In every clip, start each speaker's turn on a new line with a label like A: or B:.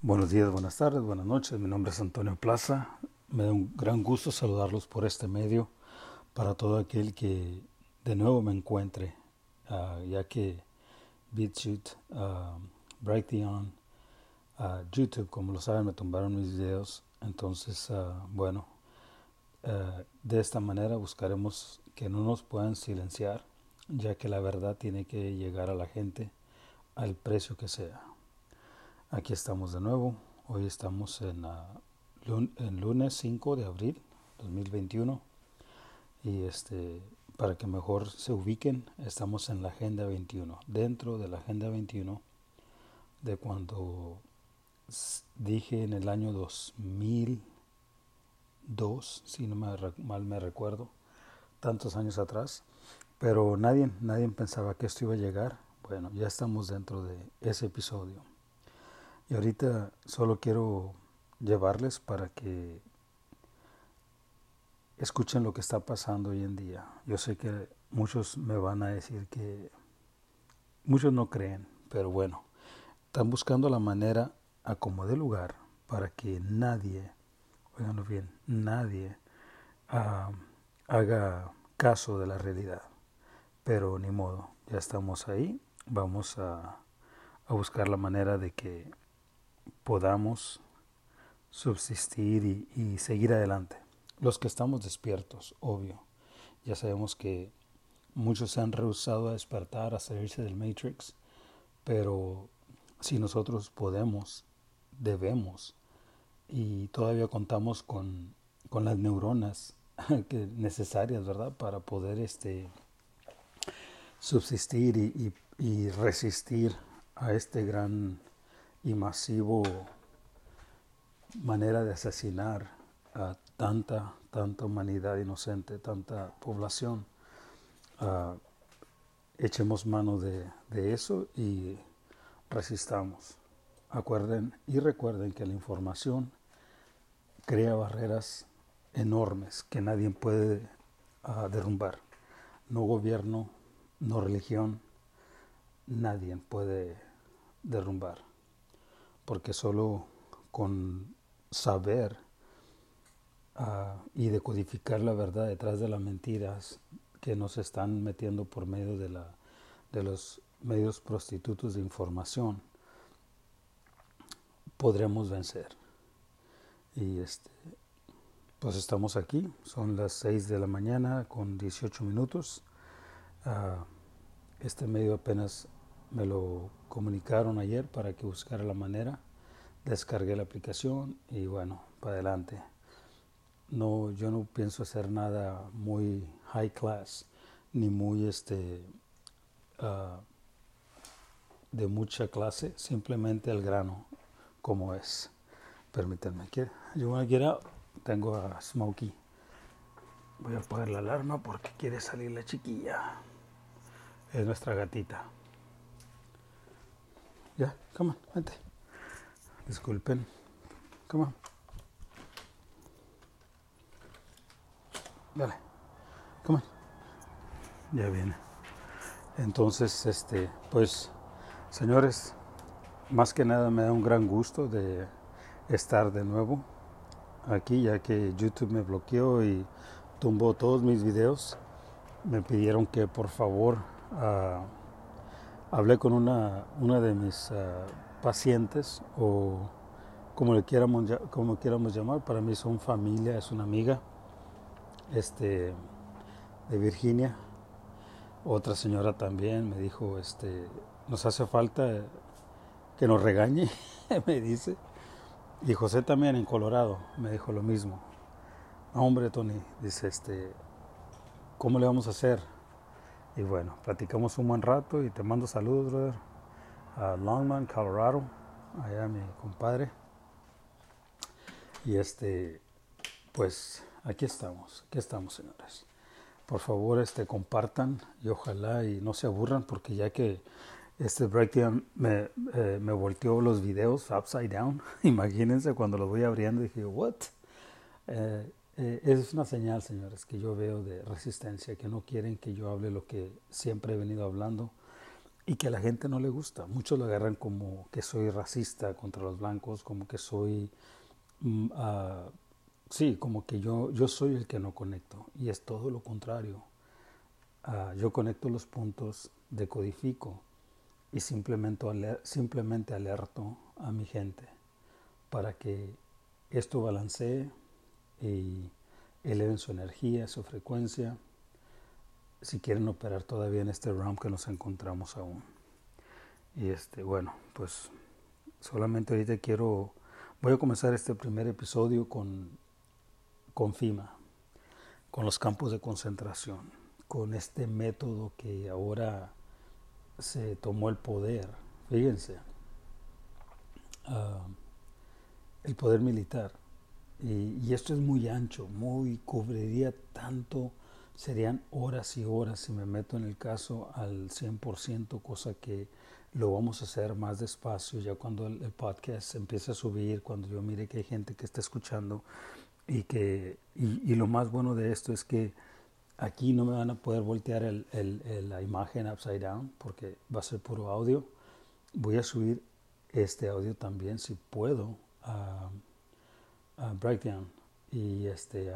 A: Buenos días, buenas tardes, buenas noches. Mi nombre es Antonio Plaza. Me da un gran gusto saludarlos por este medio para todo aquel que de nuevo me encuentre, uh, ya que BitChute, uh, Brighteon, uh, YouTube, como lo saben, me tumbaron mis videos. Entonces, bueno, de esta manera buscaremos que no nos puedan silenciar, ya que la verdad tiene que llegar a la gente al precio que sea. Aquí estamos de nuevo. Hoy estamos en, uh, lunes 5 de abril 2021 y este para que mejor se ubiquen, estamos en la Agenda 21, dentro de la Agenda 21 de cuando dije en el año 2002, si no me, mal me recuerdo, tantos años atrás, pero nadie, nadie pensaba que esto iba a llegar. Bueno, ya estamos dentro de ese episodio. Y ahorita solo quiero llevarles para que escuchen lo que está pasando hoy en día. Yo sé que muchos me van a decir que muchos no creen, pero bueno, están buscando la manera a como de lugar para que nadie, oiganlo bien, nadie uh, haga caso de la realidad. Pero ni modo, ya estamos ahí, vamos a, a buscar la manera de que podamos subsistir y, seguir adelante. Los que estamos despiertos, obvio. Ya sabemos que muchos se han rehusado a despertar, a salirse del Matrix, pero si nosotros podemos, debemos, y todavía contamos con, con las neuronas necesarias, ¿verdad?, para poder este, subsistir y, y resistir a este gran y masivo manera de asesinar a tanta, tanta humanidad inocente, tanta población. Uh, echemos mano de, eso y resistamos. Acuerden y recuerden que la información crea barreras enormes que nadie puede uh, derrumbar. No gobierno, no religión, nadie puede derrumbar porque solo con saber uh, y decodificar la verdad detrás de las mentiras que nos están metiendo por medio de, la, de los medios prostitutos de información, podremos vencer. Y este, pues estamos aquí, son las 6 de la mañana con 18 minutos. Uh, este medio apenas me lo comunicaron ayer para que buscara la manera. Descargué la aplicación y bueno, para adelante. No, yo no pienso hacer nada muy high class ni muy este uh, de mucha clase, simplemente el grano como es. Permítanme que yo voy a. Tengo a Smokey. Voy a apagar la alarma porque quiere salir la chiquilla. Es nuestra gatita. Ya, come on, vente. Disculpen. Come on. Dale. Come on. Ya viene. Entonces, este, pues, señores, más que nada me da un gran gusto de estar de nuevo aquí, ya que YouTube me bloqueó y tumbó todos mis videos. Me pidieron que por favor uh, hablé con una, una de mis uh, pacientes o como le quieramos, como quieramos llamar, para mí son familia, es una amiga este, de Virginia. Otra señora también me dijo, este, nos hace falta que nos regañe, me dice. Y José también en Colorado me dijo lo mismo. hombre, Tony, dice, este, ¿cómo le vamos a hacer? Y bueno, platicamos un buen rato y te mando saludos, brother. A Longman, Colorado, allá mi compadre. Y este, pues aquí estamos, aquí estamos, señores. Por favor, este, compartan y ojalá y no se aburran porque ya que este breakdown me, eh, me volteó los videos upside down, imagínense cuando los voy abriendo dije, what? Eh, eh, es una señal, señores, que yo veo de resistencia, que no quieren que yo hable lo que siempre he venido hablando y que a la gente no le gusta. Muchos lo agarran como que soy racista contra los blancos, como que soy, ah, sí, como que yo, yo soy el que no conecto. Y es todo lo contrario. Ah, yo conecto los puntos, decodifico y simplemente, simplemente alerto a mi gente para que esto balancee y eleven su energía, su frecuencia si quieren operar todavía en este realm que nos encontramos aún. Y este, bueno, pues solamente ahorita quiero, voy a comenzar este primer episodio con, con FIMA, con los campos de concentración, con este método que ahora se tomó el poder. Fíjense, ah, el poder militar. Y, y, esto es muy ancho, muy cubriría tanto serían horas y horas si me meto en el caso al 100%, cosa que lo vamos a hacer más despacio ya cuando el, podcast empiece a subir, cuando yo mire que hay gente que está escuchando y que y, lo más bueno de esto es que aquí no me van a poder voltear el, el, la imagen upside down porque va a ser puro audio. Voy a subir este audio también si puedo Breakdown y este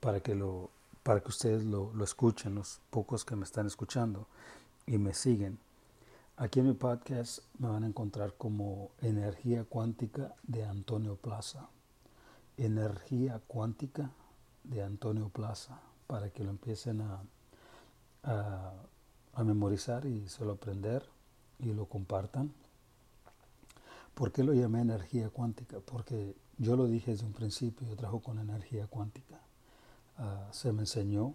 A: para que lo para que ustedes lo, escuchen, los pocos que me están escuchando y me siguen. Aquí en mi podcast me van a encontrar como Energía Cuántica de Antonio Plaza. Energía Cuántica de Antonio Plaza, para que lo empiecen a, a, a memorizar y se lo aprender y lo compartan. ¿Por qué lo llamé energía cuántica? Porque yo lo dije desde un principio, yo trabajo con energía cuántica. Ah, se me enseñó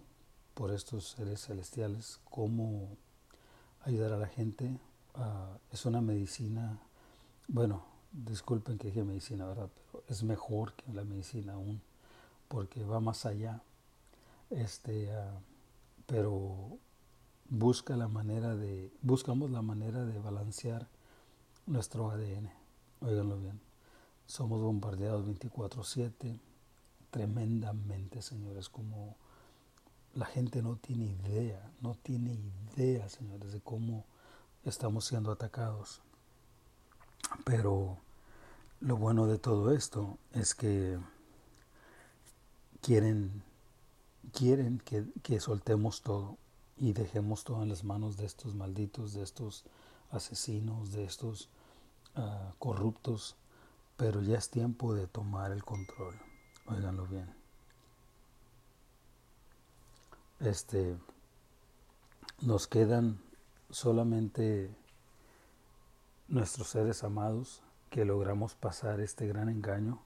A: por estos seres celestiales cómo ayudar a la gente. Ah, es una medicina, bueno, disculpen que dije medicina, ¿verdad? Pero es mejor que la medicina aún, porque va más allá. Este, ah, pero busca la manera de, buscamos la manera de balancear nuestro ADN. Óiganlo bien. Somos bombardeados 24/7 tremendamente, señores, como la gente no tiene idea, no tiene idea, señores, de cómo estamos siendo atacados. Pero lo bueno de todo esto es que quieren, quieren que, que soltemos todo y dejemos todo en las manos de estos malditos, de estos asesinos, de estos ah, corruptos, pero ya es tiempo de tomar el control. Óiganlo bien. Este, nos quedan solamente nuestros seres amados que logramos pasar este gran engaño.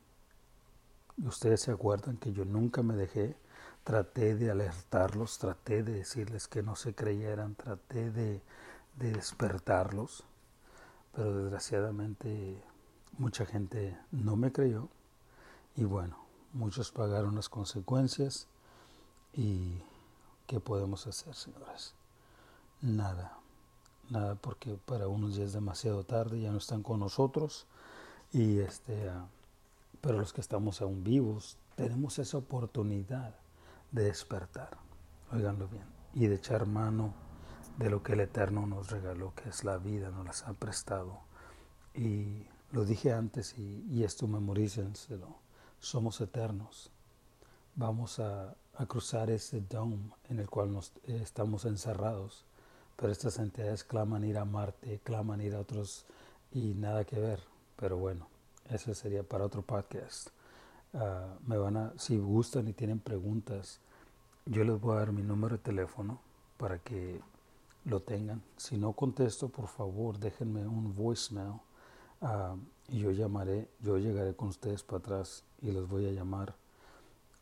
A: Ustedes se acuerdan que yo nunca me dejé, traté de alertarlos, traté de decirles que no se creyeran, traté de, de despertarlos, pero desgraciadamente mucha gente no me creyó y bueno, Muchos pagaron las consecuencias y ¿qué podemos hacer, señores? Nada, nada porque para unos ya es demasiado tarde, ya no están con nosotros y este, pero los que estamos aún vivos tenemos esa oportunidad de despertar, oiganlo bien, y de echar mano de lo que el Eterno nos regaló, que es la vida, nos las ha prestado. Y lo dije antes y, y esto memorícenselo somos eternos. Vamos a, cruzar ese dome en el cual nos, eh, estamos encerrados, pero estas entidades claman ir a Marte, claman ir a otros y nada que ver. Pero bueno, eso sería para otro podcast. Ah, me van a, si gustan y tienen preguntas, yo les voy a dar mi número de teléfono para que lo tengan. Si no contesto, por favor, déjenme un voicemail uh, yo llamaré, yo llegaré con ustedes para atrás y los voy a llamar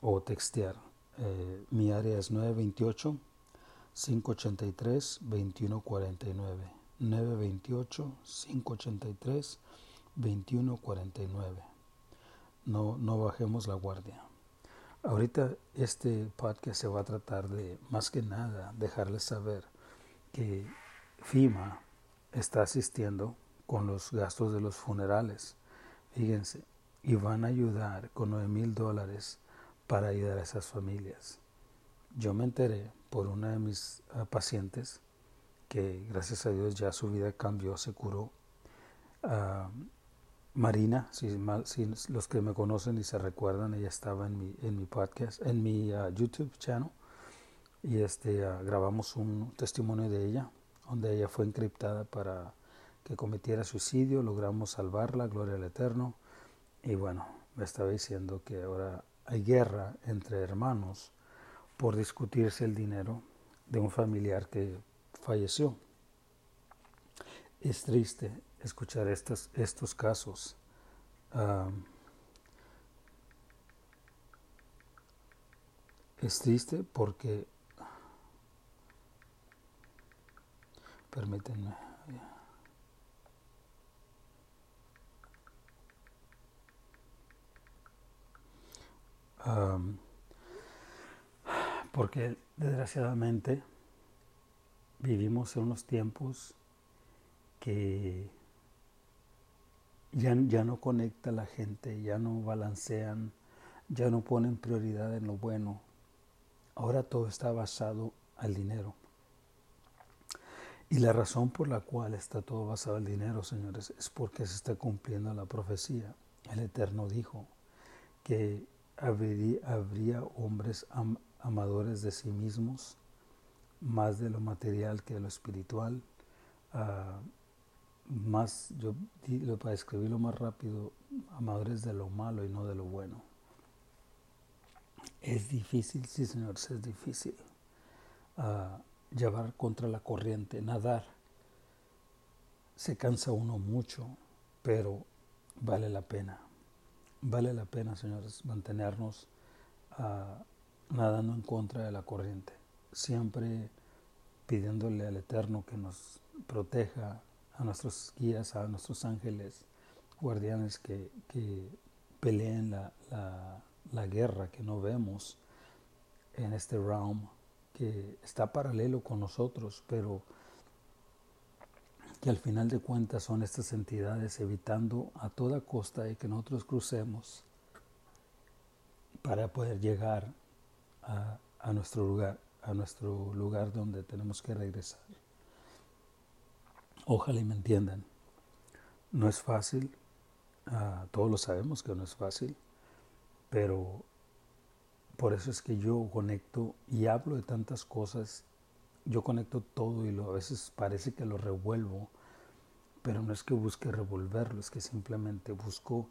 A: o textear. Eh, mi área es 928-583-2149. 928-583-2149. No, no bajemos la guardia. Ahorita este podcast se va a tratar de, más que nada, dejarles saber que FIMA está asistiendo con los gastos de los funerales. Fíjense, y van a ayudar con 9 mil dólares para ayudar a esas familias. Yo me enteré por una de mis ah, pacientes que gracias a Dios ya su vida cambió, se curó. Ah, Marina, si, los que me conocen y se recuerdan, ella estaba en mi, en mi podcast, en mi ah, YouTube channel, y este, grabamos un testimonio de ella, donde ella fue encriptada para que cometiera suicidio, logramos salvarla, gloria al Eterno, y bueno, me estaba diciendo que ahora hay guerra entre hermanos por discutirse el dinero de un familiar que falleció. Es triste escuchar estos, estos casos. es triste porque, permítanme, porque desgraciadamente vivimos en unos tiempos que ya, ya no conecta la gente, ya no balancean, ya no ponen prioridad en lo bueno. Ahora todo está basado al dinero. Y la razón por la cual está todo basado al dinero, señores, es porque se está cumpliendo la profecía. El Eterno dijo que habría, hombres amadores de sí mismos, más de lo material que de lo espiritual, uh, más, yo para escribirlo más rápido, amadores de lo malo y no de lo bueno. Es difícil, sí señores, es difícil uh, llevar contra la corriente, nadar. Se cansa uno mucho, pero vale la pena. Vale la pena, señores, mantenernos uh, nadando en contra de la corriente, siempre pidiéndole al Eterno que nos proteja, a nuestros guías, a nuestros ángeles, guardianes que, peleen la, la, guerra que no vemos en este realm, que está paralelo con nosotros, pero que al final de cuentas son estas entidades evitando a toda costa de que nosotros crucemos para poder llegar a, nuestro lugar, a nuestro lugar donde tenemos que regresar. Ojalá y me entiendan. No es fácil, ah, todos lo sabemos que no es fácil, pero por eso es que yo conecto y hablo de tantas cosas. Yo conecto todo y a veces parece que lo revuelvo, pero no es que busque revolverlo, es que simplemente busco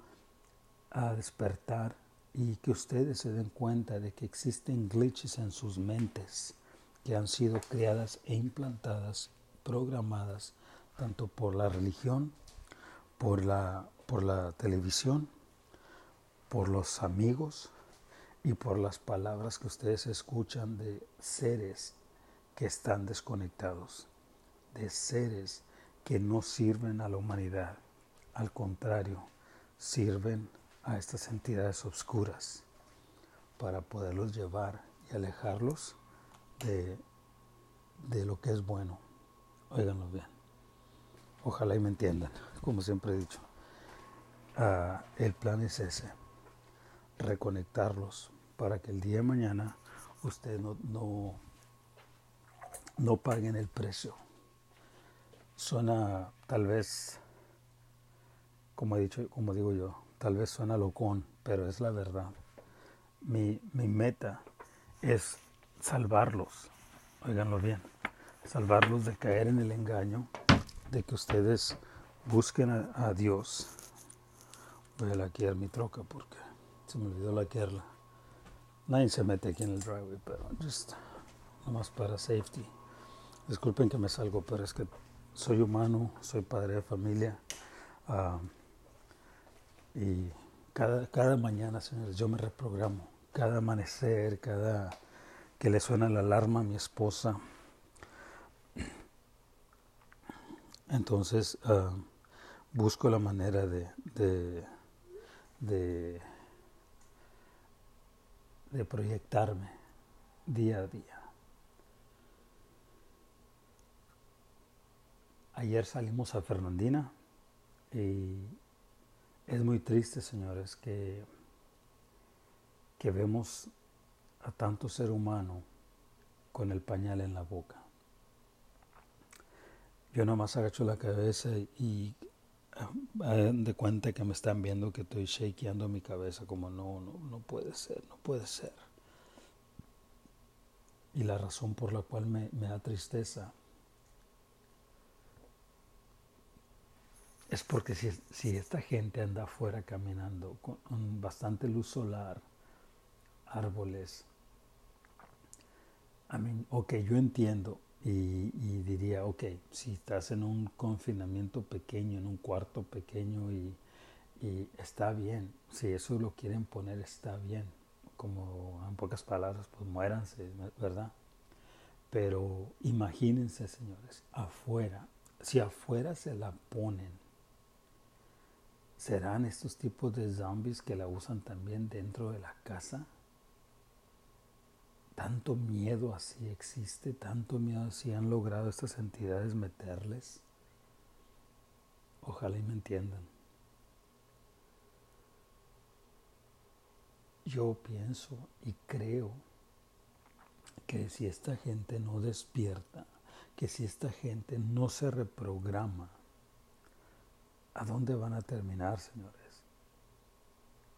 A: a despertar y que ustedes se den cuenta de que existen glitches en sus mentes que han sido creadas e implantadas, programadas, tanto por la religión, por la, por la televisión, por los amigos y por las palabras que ustedes escuchan de seres que están desconectados, de seres que no sirven a la humanidad, al contrario, sirven a estas entidades obscuras para poderlos llevar y alejarlos de, de lo que es bueno. Óiganlo bien. Ojalá y me entiendan, como siempre he dicho. Ah, el plan es ese, reconectarlos para que el día de mañana ustedes no, no, no paguen el precio. Suena tal vez, como he dicho, como digo yo, Tal vez suena locón, pero es la verdad. Mi, meta es salvarlos, oiganlo bien, salvarlos de caer en el engaño, de que ustedes busquen a, Dios. Voy a laquear mi troca porque se me olvidó laquearla. Nadie se mete aquí en el driveway, pero just nomás para safety. Disculpen que me salgo, pero es que soy humano, soy padre de familia. Ah, y cada, cada mañana, señores, yo me reprogramo. Cada amanecer, cada que le suena la alarma a mi esposa. Entonces ah, busco la manera de, de, de, de proyectarme día a día. Ayer salimos a Fernandina y es muy triste, señores, que, que vemos a tanto ser humano con el pañal en la boca. Yo nomás agacho la cabeza y de cuenta que me están viendo que estoy shakeando mi cabeza como no, no, no puede ser, no puede ser. Y la razón por la cual me, me da tristeza es porque si, si, esta gente anda afuera caminando con, bastante luz solar, árboles, I mean, ok, yo entiendo y, diría, ok, si estás en un confinamiento pequeño, en un cuarto pequeño y, está bien, si eso lo quieren poner está bien, como en pocas palabras, pues muéranse, ¿verdad? Pero imagínense, señores, afuera, si afuera se la ponen, ¿serán estos tipos de zombies que la usan también dentro de la casa? tanto miedo así existe, tanto miedo así han logrado estas entidades meterles. Ojalá y me entiendan. Yo pienso y creo que si esta gente no despierta, que si esta gente no se reprograma, ¿a dónde van a terminar, señores?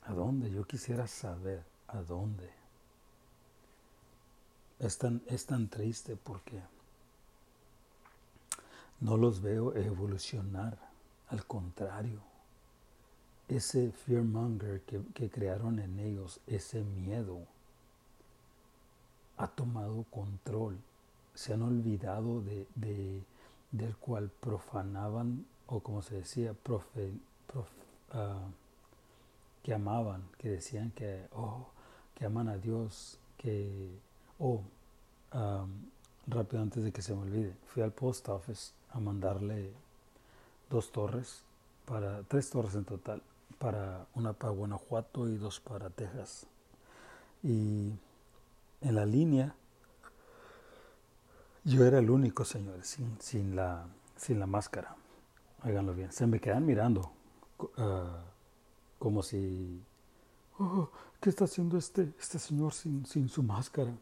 A: ¿A dónde? Yo quisiera saber a dónde. Es tan, es tan triste porque no los veo evolucionar. Al contrario, ese fearmonger que, que crearon en ellos, ese miedo, ha tomado control. Se han olvidado de, del cual profanaban, o como se decía, profe, ah, que amaban, que decían que, oh, que aman a Dios, que Oh, rápido antes de que se me olvide, fui al post office a mandarle dos torres, para tres torres en total, para una para Guanajuato y dos para Texas. Y en la línea, yo era el único, señores, sin, sin, la, sin la máscara. Háganlo bien. Se me quedan mirando ah, como si, oh, ¿qué está haciendo este, este señor sin, sin su máscara?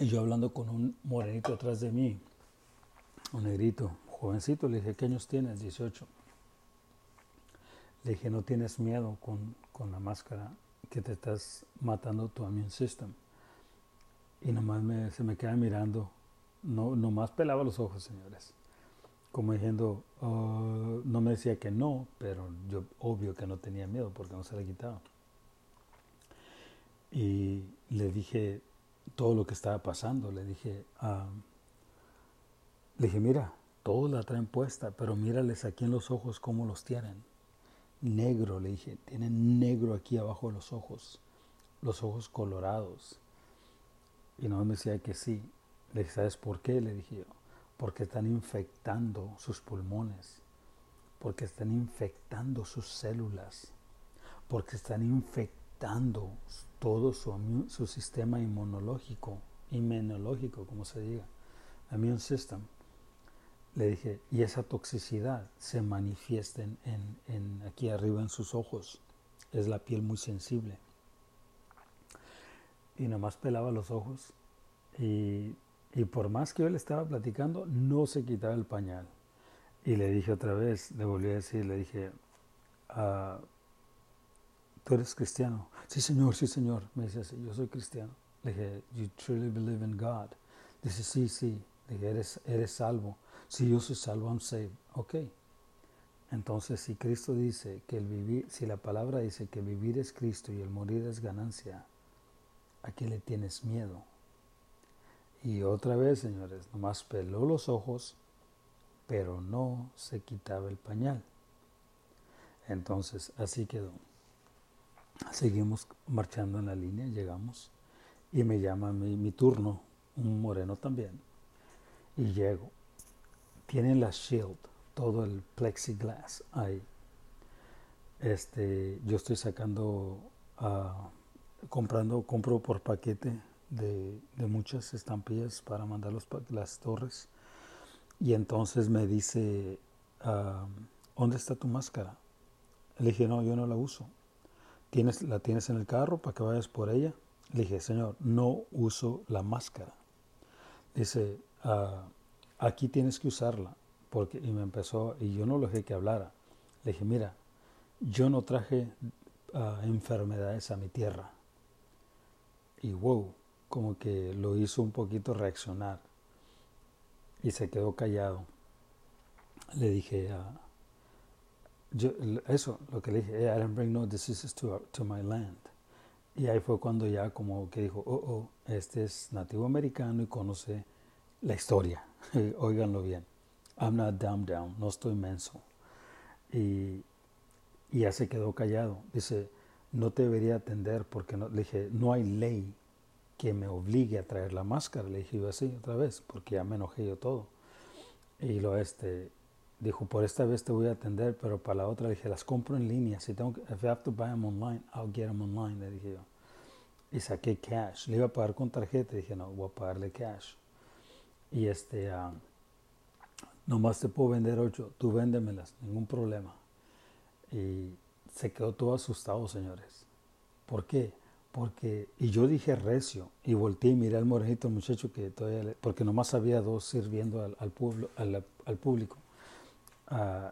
A: Y yo hablando con un morenito atrás de mí, un negrito, jovencito, le dije, ¿qué años tienes? 18. Le dije, no tienes miedo con, con la máscara que te estás matando tu immune system. Y nomás me, se me queda mirando, no, nomás pelaba los ojos, señores. Como diciendo, oh", no me decía que no, pero yo obvio que no tenía miedo porque no se le quitaba. Y le dije, todo lo que estaba pasando. Le dije, ah, le dije, mira, todos la traen puesta, pero mírales aquí en los ojos cómo los tienen. Negro, le dije, tienen negro aquí abajo de los ojos, los ojos colorados. Y no me decía que sí. Le dije, ¿sabes por qué? Le dije yo, porque están infectando sus pulmones, porque están infectando sus células, porque están infectando todo su, su sistema inmunológico, inmunológico, como se diga, immune system. Le dije, y esa toxicidad se manifiesta en, en, aquí arriba en sus ojos. Es la piel muy sensible. Y nomás pelaba los ojos. Y, y por más que yo le estaba platicando, no se quitaba el pañal. Y le dije otra vez, le volví a decir, le dije, uh, ¿tú eres cristiano? Sí, señor, sí, señor. Me dice así, yo soy cristiano. Le dije, you truly believe in God. Dice, sí, sí. Le dije, eres, eres salvo. Si yo soy salvo, I'm saved. Ok. Entonces, si Cristo dice que el vivir, si la palabra dice que vivir es Cristo y el morir es ganancia, ¿a qué le tienes miedo? Y otra vez, señores, nomás peló los ojos, pero no se quitaba el pañal. Entonces, así quedó. Seguimos marchando en la línea, llegamos y me llama mi, turno, un moreno también. Y llego. Tienen la shield, todo el plexiglass ahí. Este, yo estoy sacando, uh, comprando, compro por paquete de, muchas estampillas para mandar los, las torres. Y entonces me dice, ah, ¿dónde está tu máscara? Le dije, no, yo no la uso. ¿Tienes, ¿la tienes en el carro para que vayas por ella? Le dije, Señor, no uso la máscara. dice, ah, aquí tienes que usarla. Porque, y me empezó, y yo no lo dejé que hablara. Le dije, mira, yo no traje ah, enfermedades a mi tierra. Y wow, como que lo hizo un poquito reaccionar. Y se quedó callado. Le dije, uh, yo, eso, lo que le dije, I don't bring no diseases to, to my land. Y ahí fue cuando ya como que dijo, oh, oh, este es nativo americano y conoce la historia. Óiganlo bien. I'm not dumb down, no estoy menso. Y, y, ya se quedó callado. Dice, no te debería atender porque no, le dije, no hay ley que me obligue a traer la máscara. Le dije yo así otra vez, porque ya me enojé yo todo. Y lo este, dijo, por esta vez te voy a atender, pero para la otra le dije, las compro en línea. Si tengo que, if I have to buy them online, I'll get them online, le dije yo. Y saqué cash. Le iba a pagar con tarjeta. Dije, no, voy a pagarle cash. Y este, uh, nomás te puedo vender ocho, tú véndemelas, ningún problema. Y se quedó todo asustado, señores. ¿Por qué? Porque, y yo dije recio, y volteé y miré al morenito, muchacho que todavía, porque nomás había dos sirviendo al, al, pueblo, al, al público. Uh,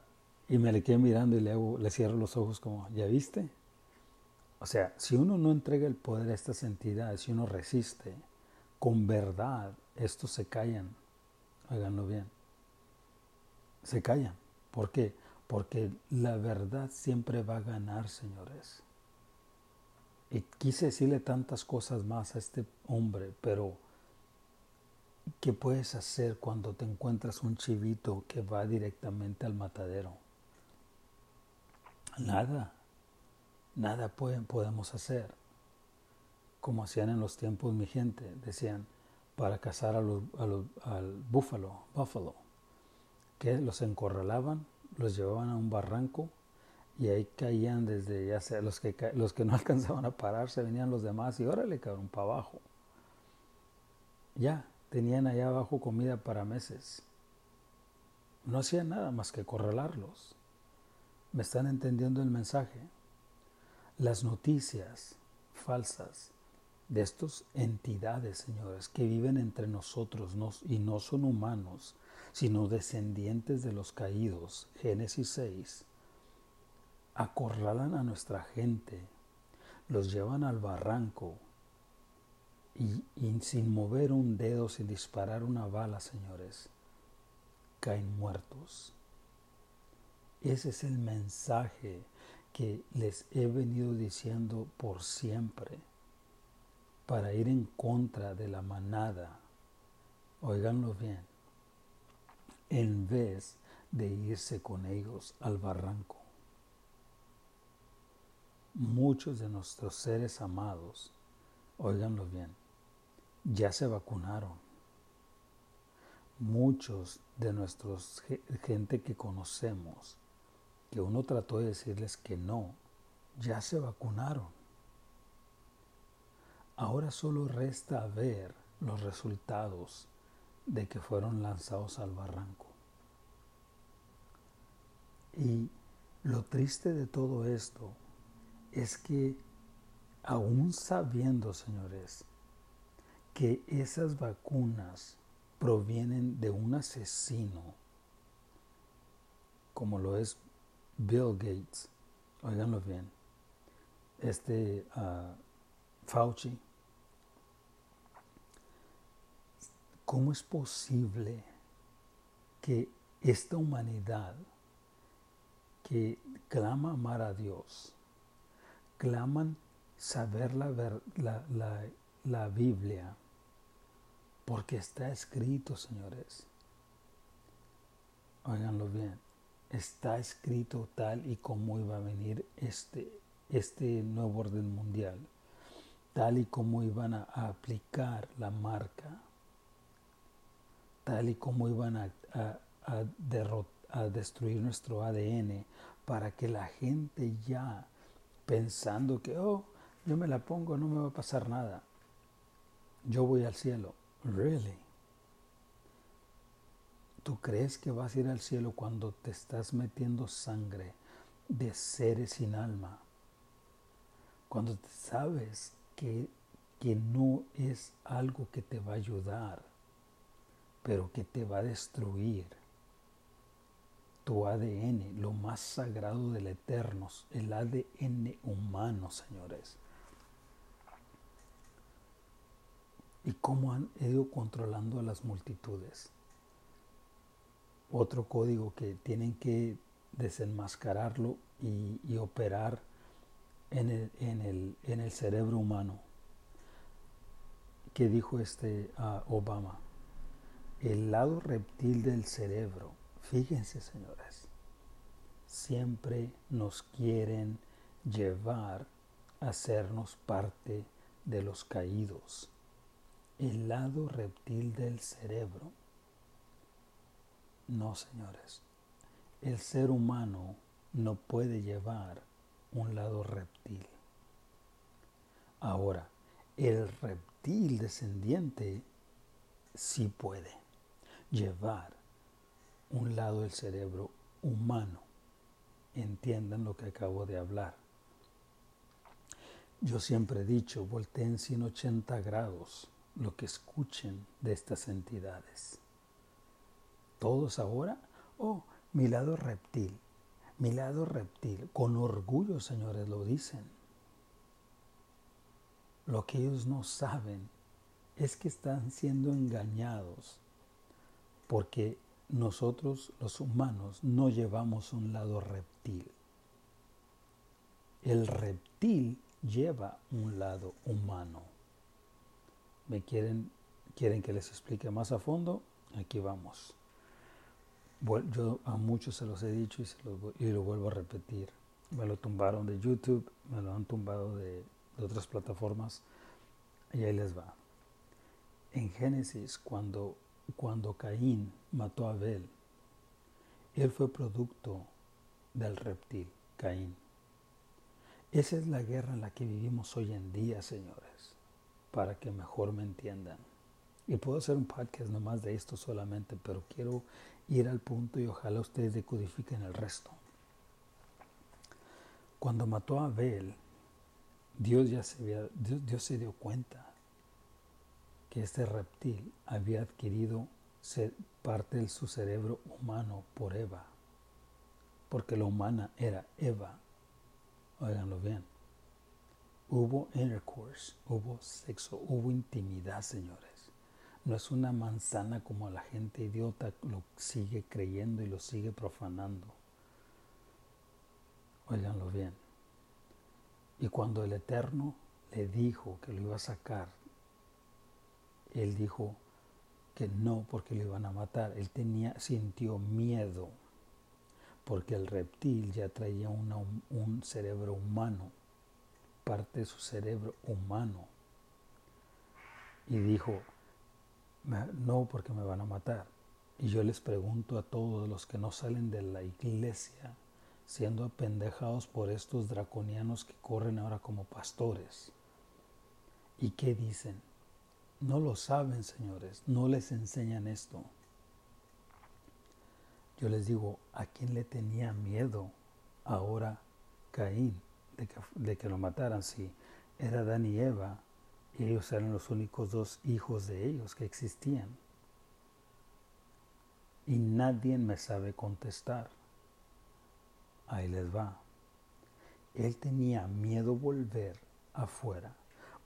A: y me le quedé mirando y le, hago, le cierro los ojos como, ¿ya viste? O sea, si uno no entrega el poder a estas entidades, si uno resiste, con verdad, estos se callan. Háganlo bien. Se callan. ¿Por qué? Porque la verdad siempre va a ganar, señores. Y quise decirle tantas cosas más a este hombre, pero ¿qué puedes hacer cuando te encuentras un chivito que va directamente al matadero? Nada, nada podemos hacer. Como hacían en los tiempos mi gente, decían, para cazar a los, al búfalo, buffalo, que los encorralaban, los llevaban a un barranco y ahí caían desde, ya sea, los que, los que no alcanzaban a pararse, venían los demás y órale, cabrón, para abajo. Ya, tenían allá abajo comida para meses. No hacían nada más que corralarlos. ¿Me están entendiendo el mensaje? Las noticias falsas de estas entidades, señores, que viven entre nosotros y no son humanos, sino descendientes de los caídos, Génesis 6, acorralan a nuestra gente, los llevan al barranco y, y sin mover un dedo, sin disparar una bala, señores, caen muertos. Ese es el mensaje que les he venido diciendo por siempre para ir en contra de la manada, oiganlo bien, en vez de irse con ellos al barranco. Muchos de nuestros seres amados, oiganlo bien, ya se vacunaron. Muchos de nuestros gente que conocemos, que uno trató de decirles que no, ya se vacunaron. Ahora solo resta ver los resultados de que fueron lanzados al barranco. Y lo triste de todo esto es que aún sabiendo, señores, que esas vacunas provienen de un asesino, como lo es Bill Gates, oiganlo bien, este uh, Fauci, ¿Cómo es posible que esta humanidad que clama amar a Dios, claman saber la, la, la, Biblia, porque está escrito, señores, óiganlo bien, está escrito tal y como iba a venir este, este nuevo orden mundial, tal y como iban a aplicar la marca tal y como iban a, a, destruir nuestro ADN para que la gente ya pensando que, oh, yo me la pongo, no me va a pasar nada. Yo voy al cielo. Really? ¿Tú crees que vas a ir al cielo cuando te estás metiendo sangre de seres sin alma? Cuando sabes que, que no es algo que te va a ayudar pero que te va a destruir tu ADN, lo más sagrado del eterno, el ADN humano, señores. Y cómo han ido controlando a las multitudes. Otro código que tienen que desenmascararlo y, operar en el, cerebro humano. ¿Qué dijo este ah, Obama? El lado reptil del cerebro Fíjense, señores, siempre nos quieren llevar a hacernos parte de los caídos. El lado reptil del cerebro. No, señores. El ser humano no puede llevar un lado reptil. Ahora, el reptil descendiente sí puede llevar un lado del cerebro humano. Entiendan lo que acabo de hablar. Yo siempre he dicho, volteen 180 grados lo que escuchen de estas entidades. Todos ahora, oh, mi lado reptil, mi lado reptil, con orgullo, señores, lo dicen. Lo que ellos no saben es que están siendo engañados porque nosotros los humanos no llevamos un lado reptil. El reptil lleva un lado humano. ¿Me quieren, quieren que les explique más a fondo? Aquí vamos. Yo a muchos se los he dicho y, lo, vuelvo a repetir. Me lo tumbaron de YouTube, me lo han tumbado de, de otras plataformas y ahí les va. En Génesis, cuando cuando Caín mató a Abel, él fue producto del reptil, Caín. Esa es la guerra en la que vivimos hoy en día, señores, para que mejor me entiendan. Y puedo hacer un podcast nomás de esto solamente, pero quiero ir al punto y ojalá ustedes decodifiquen el resto. Cuando mató a Abel, Dios ya se, Dios se dio cuenta que este reptil había adquirido parte de su cerebro humano por Eva, porque la humana era Eva. Óiganlo bien. Hubo intercourse, hubo sexo, hubo intimidad, señores. No es una manzana como la gente idiota lo sigue creyendo y lo sigue profanando. Óiganlo bien. Y cuando el Eterno le dijo que lo iba a sacar él dijo que no porque lo iban a matar. Él tenía, sintió miedo porque el reptil ya traía un cerebro humano, parte de su cerebro humano. Y dijo, no porque me van a matar. Y yo les pregunto a todos los que no salen de la iglesia, siendo apendejados por estos draconianos que corren ahora como pastores, ¿y qué dicen? No lo saben, señores, no les enseñan esto. Yo les digo, ¿a quién le tenía miedo ahora Caín de que, lo mataran? Si era Adán y Eva, y ellos eran los únicos dos hijos de ellos que existían. Y nadie me sabe contestar. Ahí les va. Él tenía miedo volver afuera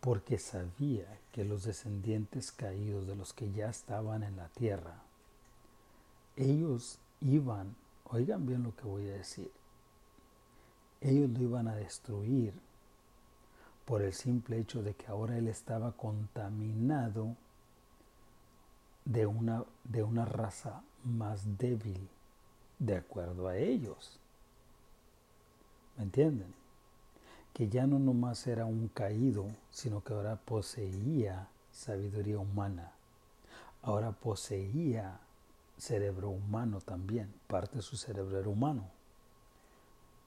A: porque sabía que los descendientes caídos de los que ya estaban en la tierra, ellos iban, oigan bien lo que voy a decir, ellos lo iban a destruir por el simple hecho de que ahora él estaba contaminado de una, de una raza más débil de acuerdo a ellos. ¿Me entienden? Que ya no nomás era un caído, sino que ahora poseía sabiduría humana. Ahora poseía cerebro humano también, parte de su cerebro era humano.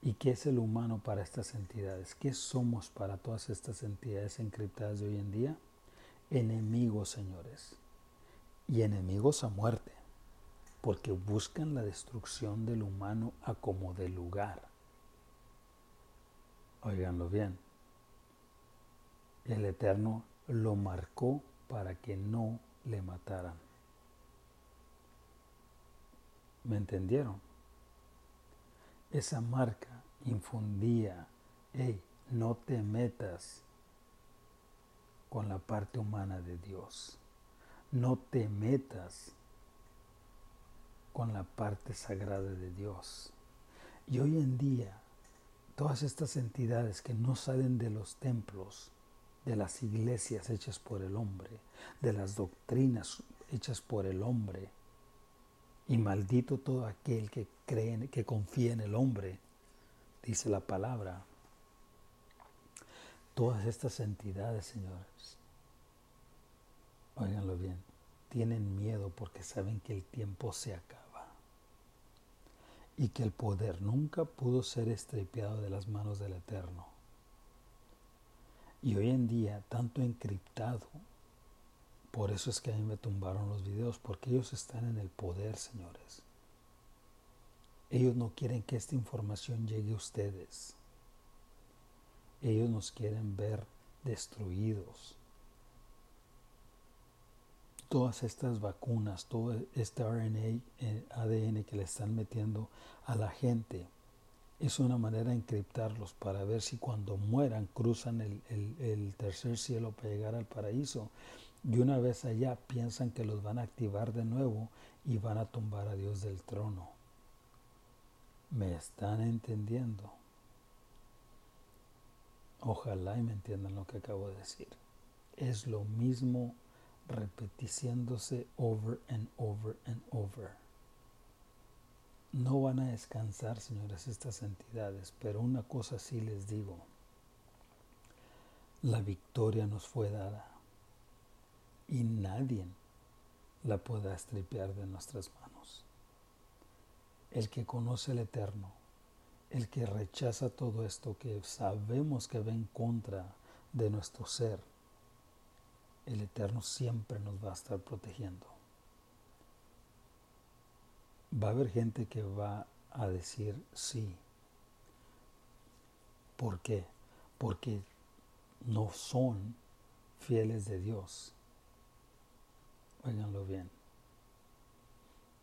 A: ¿Y qué es el humano para estas entidades? ¿Qué somos para todas estas entidades encriptadas de hoy en día? Enemigos, señores. Y enemigos a muerte, porque buscan la destrucción del humano a como de lugar. Oiganlo bien. El Eterno lo marcó para que no le mataran. ¿Me entendieron? Esa marca infundía, hey, no te metas con la parte humana de Dios. No te metas con la parte sagrada de Dios. Y hoy en día, todas estas entidades que no salen de los templos, de las iglesias hechas por el hombre, de las doctrinas hechas por el hombre, y maldito todo aquel que cree, que confía en el hombre, dice la palabra. Todas estas entidades, señores, óiganlo bien, tienen miedo porque saben que el tiempo se acaba y que el poder nunca pudo ser estripeado de las manos del Eterno. Y hoy en día, tanto encriptado, por eso es que a mí me tumbaron los videos, porque ellos están en el poder, señores. Ellos no quieren que esta información llegue a ustedes. Ellos nos quieren ver destruidos todas estas vacunas, todo este RNA, eh, ADN que le están metiendo a la gente, es una manera de encriptarlos para ver si cuando mueran cruzan el, el, tercer cielo para llegar al paraíso. Y una vez allá piensan que los van a activar de nuevo y van a tumbar a Dios del trono. ¿Me están entendiendo? Ojalá y me entiendan lo que acabo de decir. Es lo mismo repeticiéndose over and over and over. No van a descansar, señores, estas entidades, pero una cosa sí les digo. La victoria nos fue dada y nadie la pueda estripear de nuestras manos. El que conoce el Eterno, el que rechaza todo esto que sabemos que va en contra de nuestro ser, el Eterno siempre nos va a estar protegiendo. Va a haber gente que va a decir sí. ¿Por qué? Porque no son fieles de Dios. Óiganlo bien.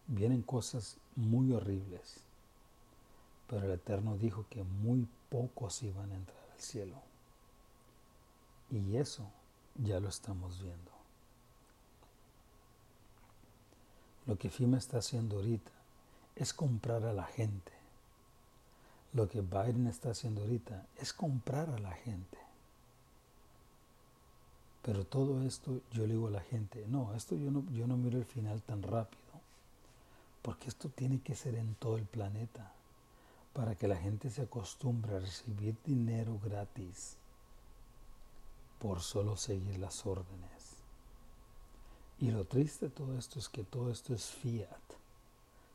A: Vienen cosas muy horribles, pero el Eterno dijo que muy pocos iban a entrar al cielo. Y eso ya lo estamos viendo. Lo que FIMA está haciendo ahorita es comprar a la gente. Lo que Biden está haciendo ahorita es comprar a la gente. Pero todo esto yo le digo a la gente, no, esto yo no, yo no miro el final tan rápido, porque esto tiene que ser en todo el planeta, para que la gente se acostumbre a recibir dinero gratis por solo seguir las órdenes. Y lo triste de todo esto es que todo esto es fiat,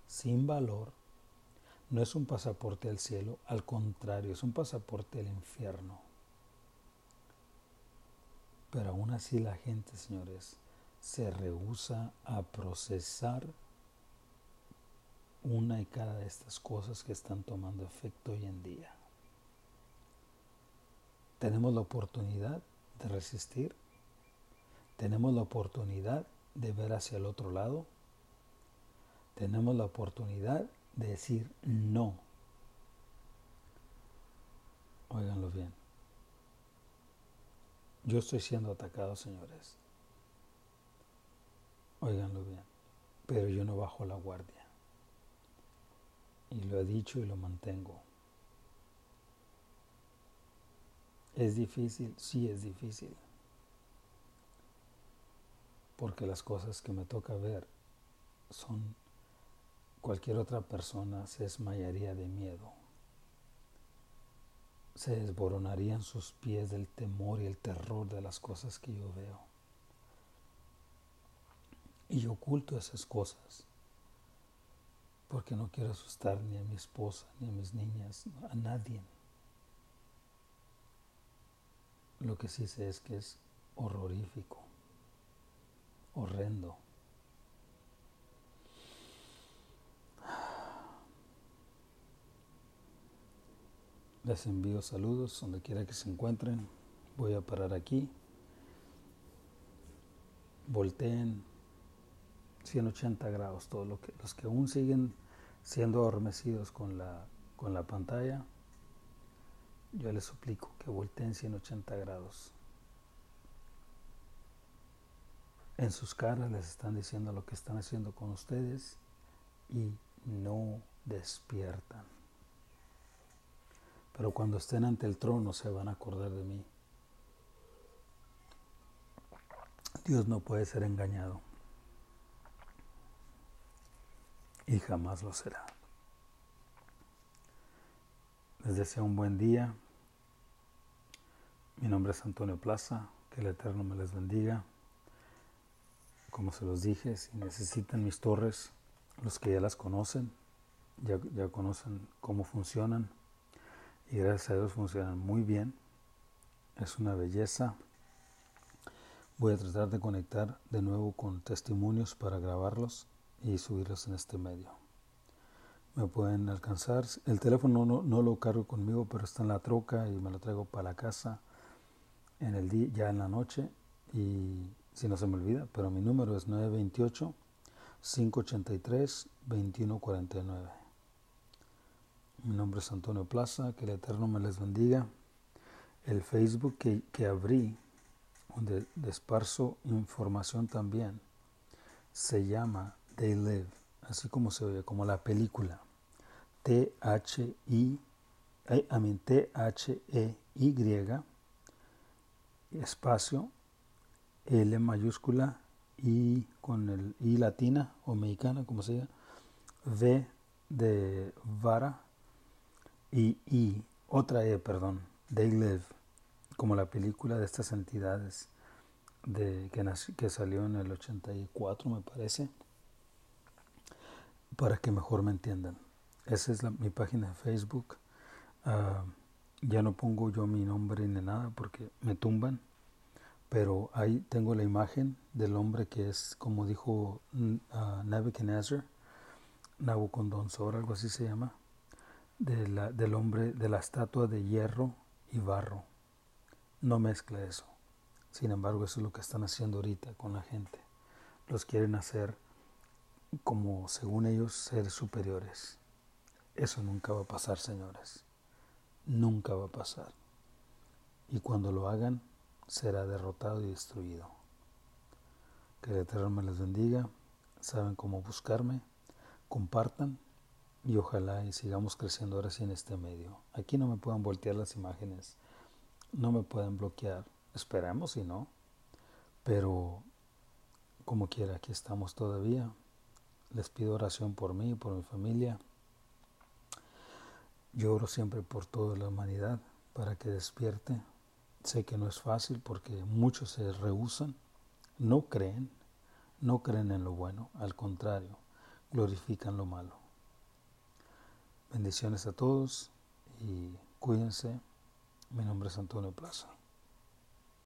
A: sin valor. No es un pasaporte al cielo, al contrario, es un pasaporte al infierno. Pero aún así la gente, señores, se rehúsa a procesar una y cada de estas cosas que están tomando efecto hoy en día. Tenemos la oportunidad resistir, tenemos la oportunidad de ver hacia el otro lado, tenemos la oportunidad de decir no. Óiganlo bien. Yo estoy siendo atacado, señores. Óiganlo bien. Pero yo no bajo la guardia. Y lo he dicho y lo mantengo. ¿Es difícil? Sí, es difícil. Porque las cosas que me toca ver son cualquier otra persona se desmayaría de miedo. Se desboronarían sus pies del temor y el terror de las cosas que yo veo. Y oculto esas cosas porque no quiero asustar ni a mi esposa, ni a mis niñas, a nadie. Lo que sí sé es que es horrorífico, horrendo. Les envío saludos donde quiera que se encuentren. Voy a parar aquí. Volteen 180 grados. Todos lo que, los que aún siguen siendo adormecidos con la, con la pantalla, yo les suplico que volteen 180 grados. En sus caras les están diciendo lo que están haciendo con ustedes y no despiertan. Pero cuando estén ante el trono se van a acordar de mí. Dios no puede ser engañado. Y jamás lo será. Les deseo un buen día. Mi nombre es Antonio Plaza. Que el Eterno me les bendiga. Como se los dije, si necesitan mis torres, los que ya las conocen, ya, ya conocen cómo funcionan. Y gracias a Dios funcionan muy bien. Es una belleza. Voy a tratar de conectar de nuevo con testimonios para grabarlos y subirlos en este medio. Me pueden alcanzar. El teléfono no, no lo cargo conmigo, pero está en la troca y me lo traigo para la casa en el día, ya en la noche. Y si no se me olvida, pero mi número es 928 583 2149. Mi nombre es Antonio Plaza, que el Eterno me les bendiga. El Facebook que, que abrí donde esparzo información también, se llama They Live, así como se oye, como la película. T-H-I, I T-H-E-Y, espacio, L mayúscula, I con el I latina o mexicana, como se llama, V de vara y I, otra E, perdón, They Live como la película de estas entidades de, que, que salió en el 84, me parece, para que mejor me entiendan. Esa es mi página de Facebook. Ah, ya no pongo yo mi nombre ni nada porque me tumban, pero ahí tengo la imagen del hombre que es, como dijo uh, Nebuchadnezzar, Nabucodonosor, algo así se llama, de la, del hombre de la estatua de hierro y barro no mezcla eso. Sin embargo, eso es lo que están haciendo ahorita con la gente. Los quieren hacer como, según ellos, seres superiores. Eso nunca va a pasar, señores. Nunca va a pasar. Y cuando lo hagan, será derrotado y destruido. Que el Eterno me les bendiga. Saben cómo buscarme. Compartan. Y ojalá y sigamos creciendo ahora sí en este medio. Aquí no me puedan voltear las imágenes no me pueden bloquear. Esperemos si no. Pero como quiera, aquí estamos todavía. Les pido oración por mí, por mi familia. Yo oro siempre por toda la humanidad para que despierte. Sé que no es fácil porque muchos se rehusan, no creen, no creen en lo bueno, al contrario, glorifican lo malo. Bendiciones a todos y cuídense. Mi nombre es Antonio Plaza.